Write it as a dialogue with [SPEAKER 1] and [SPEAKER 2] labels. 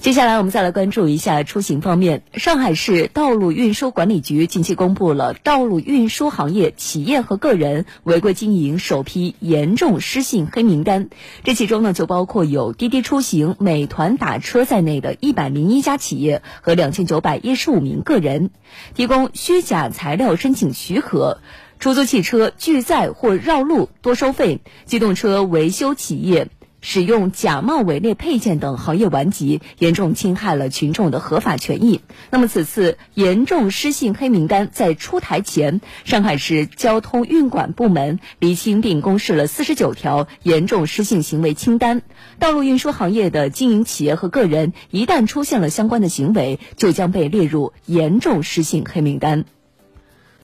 [SPEAKER 1] 接下来我们再来关注一下出行方面。上海市道路运输管理局近期公布了道路运输行业企业和个人违规经营首批严重失信黑名单，这其中呢就包括有滴滴出行、美团打车在内的一百零一家企业和两千九百一十五名个人，提供虚假材料申请许可、出租汽车拒载或绕路多收费、机动车维修企业。使用假冒伪劣配件等行业顽疾，严重侵害了群众的合法权益。那么，此次严重失信黑名单在出台前，上海市交通运管部门厘清并公示了四十九条严重失信行为清单。道路运输行业的经营企业和个人，一旦出现了相关的行为，就将被列入严重失信黑名单。